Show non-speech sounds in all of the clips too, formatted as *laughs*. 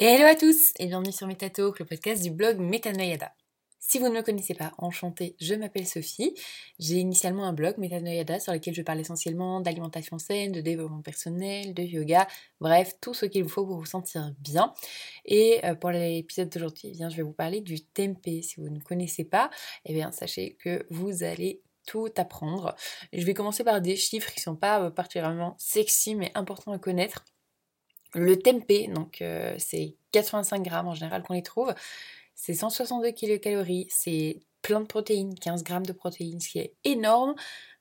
Hello à tous et bienvenue sur MetaTalk, le podcast du blog Metanoyada. Si vous ne me connaissez pas, enchantée, je m'appelle Sophie. J'ai initialement un blog Metanoyada sur lequel je parle essentiellement d'alimentation saine, de développement personnel, de yoga, bref, tout ce qu'il vous faut pour vous sentir bien. Et euh, pour l'épisode d'aujourd'hui, eh je vais vous parler du tempeh. Si vous ne connaissez pas, eh bien, sachez que vous allez tout apprendre. Je vais commencer par des chiffres qui ne sont pas euh, particulièrement sexy mais importants à connaître. Le tempeh, donc euh, c'est 85 grammes en général qu'on les trouve, c'est 162 kilocalories, c'est plein de protéines, 15 grammes de protéines, ce qui est énorme,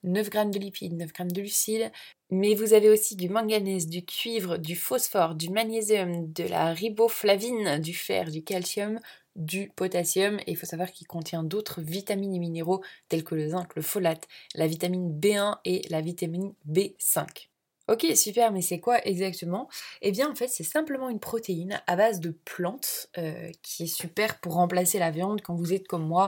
9 grammes de lipides, 9 grammes de glucides, mais vous avez aussi du manganèse, du cuivre, du phosphore, du magnésium, de la riboflavine, du fer, du calcium, du potassium, et il faut savoir qu'il contient d'autres vitamines et minéraux tels que le zinc, le folate, la vitamine B1 et la vitamine B5. Ok, super, mais c'est quoi exactement? Eh bien, en fait, c'est simplement une protéine à base de plantes euh, qui est super pour remplacer la viande quand vous êtes comme moi,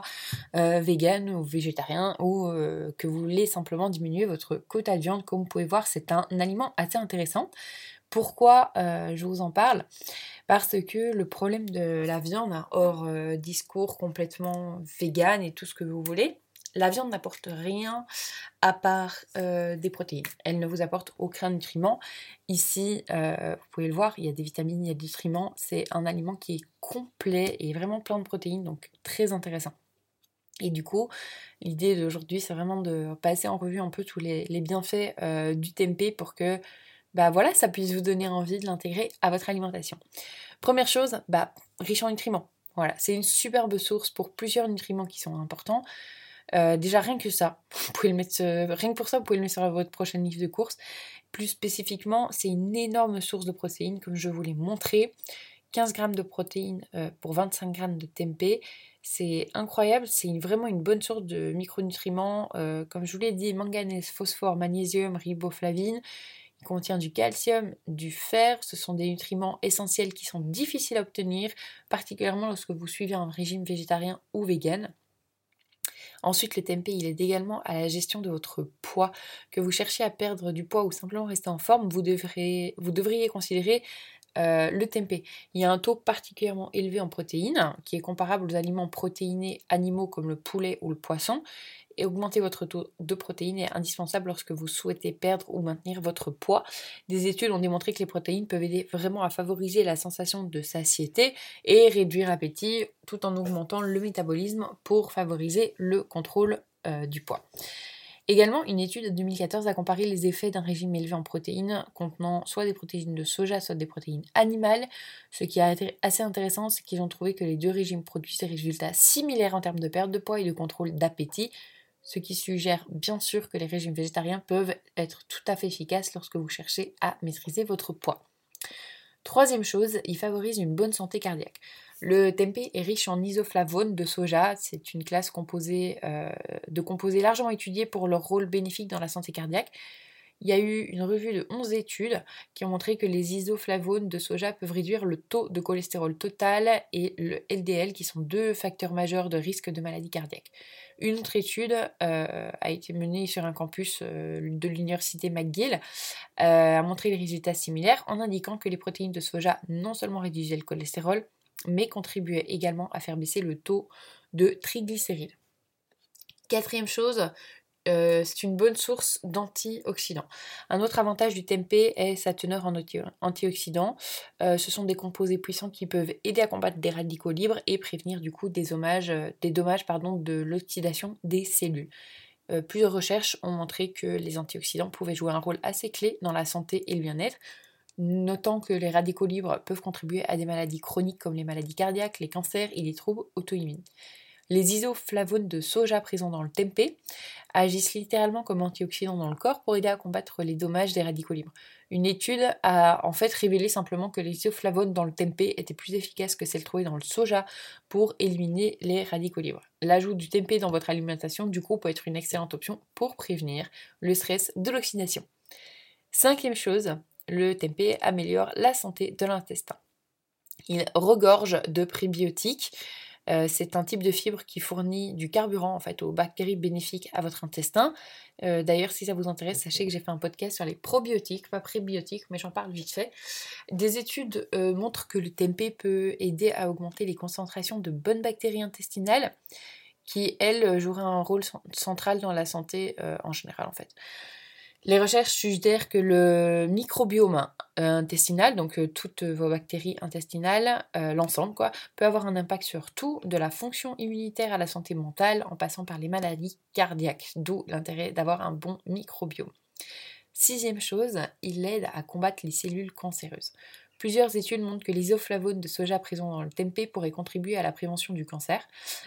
euh, vegan ou végétarien, ou euh, que vous voulez simplement diminuer votre quota de viande. Comme vous pouvez voir, c'est un aliment assez intéressant. Pourquoi je vous en parle? Parce que le problème de la viande, hein, hors discours complètement vegan et tout ce que vous voulez, la viande n'apporte rien à part euh, des protéines. Elle ne vous apporte aucun nutriment. Ici, euh, vous pouvez le voir, il y a des vitamines, il y a des nutriments. C'est un aliment qui est complet et vraiment plein de protéines, donc très intéressant. Et du coup, l'idée d'aujourd'hui, c'est vraiment de passer en revue un peu tous les, bienfaits euh, du tempeh pour que bah voilà, ça puisse vous donner envie de l'intégrer à votre alimentation. Première chose, bah, riche en nutriments. Voilà, c'est une superbe source pour plusieurs nutriments qui sont importants. Euh, déjà, rien que ça, *laughs* vous pouvez le mettre, rien que pour ça, vous pouvez le mettre sur votre prochaine livre de course. Plus spécifiquement, c'est une énorme source de protéines, comme je vous l'ai montré. 15 grammes de protéines euh, pour 25 grammes de tempeh. C'est incroyable, c'est vraiment une bonne source de micronutriments. Euh, comme je vous l'ai dit, manganèse, phosphore, magnésium, riboflavine. Il contient du calcium, du fer. Ce sont des nutriments essentiels qui sont difficiles à obtenir, particulièrement lorsque vous suivez un régime végétarien ou vegan. Ensuite, le tempeh, il aide également à la gestion de votre poids. Que vous cherchiez à perdre du poids ou simplement rester en forme, vous, devriez considérer euh, le tempeh. Il y a un taux particulièrement élevé en protéines, qui est comparable aux aliments protéinés animaux comme le poulet ou le poisson. Et augmenter votre taux de protéines est indispensable lorsque vous souhaitez perdre ou maintenir votre poids. Des études ont démontré que les protéines peuvent aider vraiment à favoriser la sensation de satiété et réduire l'appétit tout en augmentant le métabolisme pour favoriser le contrôle euh, du poids. Également, une étude de 2014 a comparé les effets d'un régime élevé en protéines contenant soit des protéines de soja, soit des protéines animales. Ce qui été assez intéressant, c'est qu'ils ont trouvé que les deux régimes produisent des résultats similaires en termes de perte de poids et de contrôle d'appétit, ce qui suggère bien sûr que les régimes végétariens peuvent être tout à fait efficaces lorsque vous cherchez à maîtriser votre poids. Troisième chose, il favorise une bonne santé cardiaque. Le tempeh est riche en isoflavones de soja, c'est une classe composée, euh, de composés largement étudiés pour leur rôle bénéfique dans la santé cardiaque. Il y a eu une revue de 11 études qui ont montré que les isoflavones de soja peuvent réduire le taux de cholestérol total et le LDL, qui sont deux facteurs majeurs de risque de maladie cardiaque. Une autre étude euh, a été menée sur un campus euh, de l'université McGill, euh, a montré des résultats similaires en indiquant que les protéines de soja non seulement réduisaient le cholestérol, mais contribuaient également à faire baisser le taux de triglycérides. Quatrième chose, euh, c'est une bonne source d'antioxydants. Un autre avantage du tempeh est sa teneur en antioxydants. Euh, ce sont des composés puissants qui peuvent aider à combattre des radicaux libres et prévenir du coup des, dommages, euh, dommages pardon, de l'oxydation des cellules. plusieurs recherches ont montré que les antioxydants pouvaient jouer un rôle assez clé dans la santé et le bien-être, notant que les radicaux libres peuvent contribuer à des maladies chroniques comme les maladies cardiaques, les cancers et les troubles auto-immunes. Les isoflavones de soja présents dans le tempeh agissent littéralement comme antioxydants dans le corps pour aider à combattre les dommages des radicaux libres. Une étude a en fait révélé simplement que les isoflavones dans le tempeh étaient plus efficaces que celles trouvées dans le soja pour éliminer les radicaux libres. L'ajout du tempeh dans votre alimentation du coup peut être une excellente option pour prévenir le stress de l'oxydation. Cinquième chose, le tempeh améliore la santé de l'intestin. Il regorge de prébiotiques Euh, c'est un type de fibre qui fournit du carburant en fait aux bactéries bénéfiques à votre intestin. Euh, d'ailleurs, si ça vous intéresse, sachez que j'ai fait un podcast sur les probiotiques, pas prébiotiques, mais j'en parle vite fait. Des études euh, montrent que le tempeh peut aider à augmenter les concentrations de bonnes bactéries intestinales qui, elles, joueraient un rôle central dans la santé en général en fait. Les recherches suggèrent que le microbiome euh, intestinal, donc euh, toutes vos bactéries intestinales, euh, l'ensemble quoi, peut avoir un impact sur tout, de la fonction immunitaire à la santé mentale, en passant par les maladies cardiaques, d'où l'intérêt d'avoir un bon microbiome. Sixième chose, il aide à combattre les cellules cancéreuses. Plusieurs études montrent que l'isoflavone de soja présent dans le tempeh pourrait contribuer à la prévention du cancer.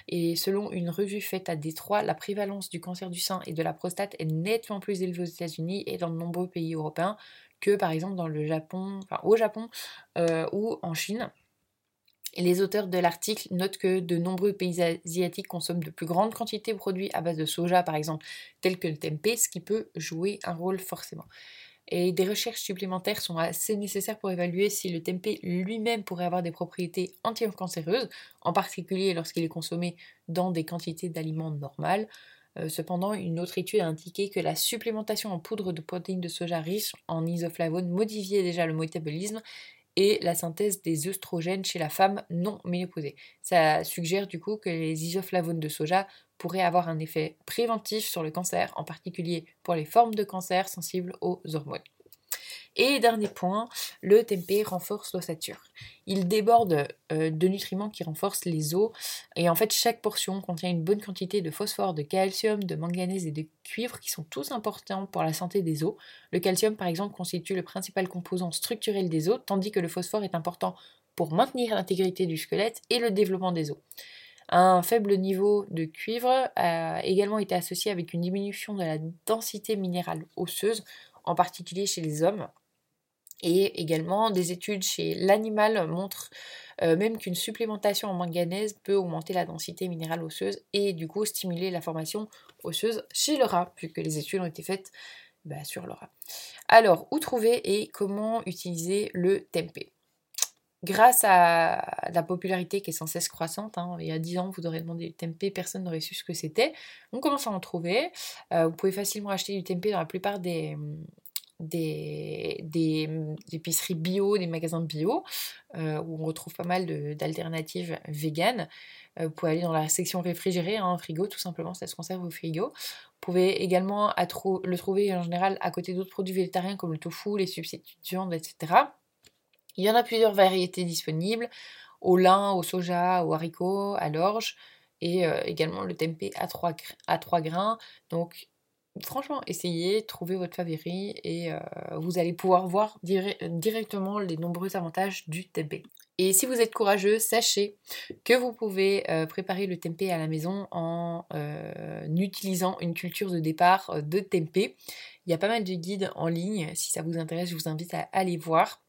Et selon une revue faite à Détroit, la prévalence du cancer du sein et de la prostate est nettement plus élevée aux États-Unis et dans de nombreux pays européens que par exemple dans le Japon, enfin au Japon euh, ou en Chine. Les auteurs de l'article notent que de nombreux pays asiatiques consomment de plus grandes quantités de produits à base de soja, par exemple, tels que le tempeh, ce qui peut jouer un rôle forcément et des recherches supplémentaires sont assez nécessaires pour évaluer si le tempeh lui-même pourrait avoir des propriétés anti-cancéreuses, en particulier lorsqu'il est consommé dans des quantités d'aliments normales. Euh, cependant, une autre étude a indiqué que la supplémentation en poudre de protéines de soja riche en isoflavone modifiait déjà le métabolisme et la synthèse des œstrogènes chez la femme non ménopausée. Ça suggère du coup que les isoflavones de soja pourraient avoir un effet préventif sur le cancer, en particulier pour les formes de cancer sensibles aux hormones. Et dernier point, le tempeh renforce l'ossature. Il déborde euh, de nutriments qui renforcent les os et en fait chaque portion contient une bonne quantité de phosphore, de calcium, de manganèse et de cuivre qui sont tous importants pour la santé des os. Le calcium par exemple constitue le principal composant structurel des os tandis que le phosphore est important pour maintenir l'intégrité du squelette et le développement des os. Un faible niveau de cuivre a également été associé avec une diminution de la densité minérale osseuse, en particulier chez les hommes. Et également, des études chez l'animal montrent euh, même qu'une supplémentation en manganèse peut augmenter la densité minérale osseuse et du coup stimuler la formation osseuse chez le rat, puisque les études ont été faites bah, sur le rat. Alors, où trouver et comment utiliser le tempeh? Grâce à la popularité qui est sans cesse croissante, hein, il y a 10 ans, vous aurez demandé du tempeh, personne n'aurait su ce que c'était. On commence à en trouver. Euh, vous pouvez facilement acheter du tempeh dans la plupart des, des, des, épiceries bio, des magasins bio, euh, où on retrouve pas mal d'alternatives véganes. Euh, vous pouvez aller dans la section réfrigérée, un hein, frigo, tout simplement, ça se conserve au frigo. Vous pouvez également le trouver en général à côté d'autres produits végétariens comme le tofu, les substituts de viande, etc. Il y en a plusieurs variétés disponibles, au lin, au soja, au haricot, à l'orge, et euh, également le tempeh à 3, à 3 grains. Donc franchement, essayez, trouvez votre favori et euh, vous allez pouvoir voir directement les nombreux avantages du tempeh. Et si vous êtes courageux, sachez que vous pouvez euh, préparer le tempeh à la maison en euh, utilisant une culture de départ de tempeh. Il y a pas mal de guides en ligne, si ça vous intéresse, je vous invite à aller voir.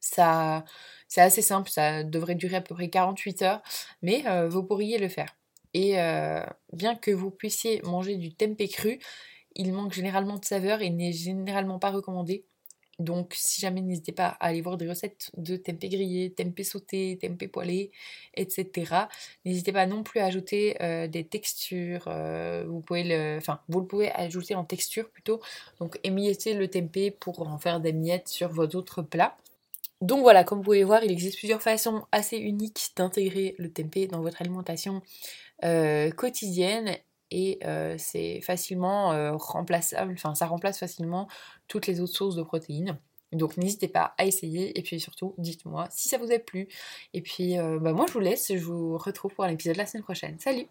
Ça, c'est assez simple, ça devrait durer à peu près 48 heures, mais vous pourriez le faire. Et euh, bien que vous puissiez manger du tempeh cru, il manque généralement de saveur et n'est généralement pas recommandé. Donc si jamais n'hésitez pas à aller voir des recettes de tempeh grillé, tempeh sauté, tempeh poêlé, etc. N'hésitez pas non plus à ajouter euh, des textures. Euh, vous pouvez le, enfin vous le pouvez ajouter en texture plutôt. Donc émiettez le tempeh pour en faire des miettes sur vos autres plats. Donc voilà, comme vous pouvez voir, il existe plusieurs façons assez uniques d'intégrer le tempeh dans votre alimentation euh, quotidienne et euh, c'est facilement euh, remplaçable, enfin ça remplace facilement toutes les autres sources de protéines. Donc n'hésitez pas à essayer et puis surtout dites-moi si ça vous a plu. Et puis bah, moi je vous laisse, je vous retrouve pour l'épisode la semaine prochaine. Salut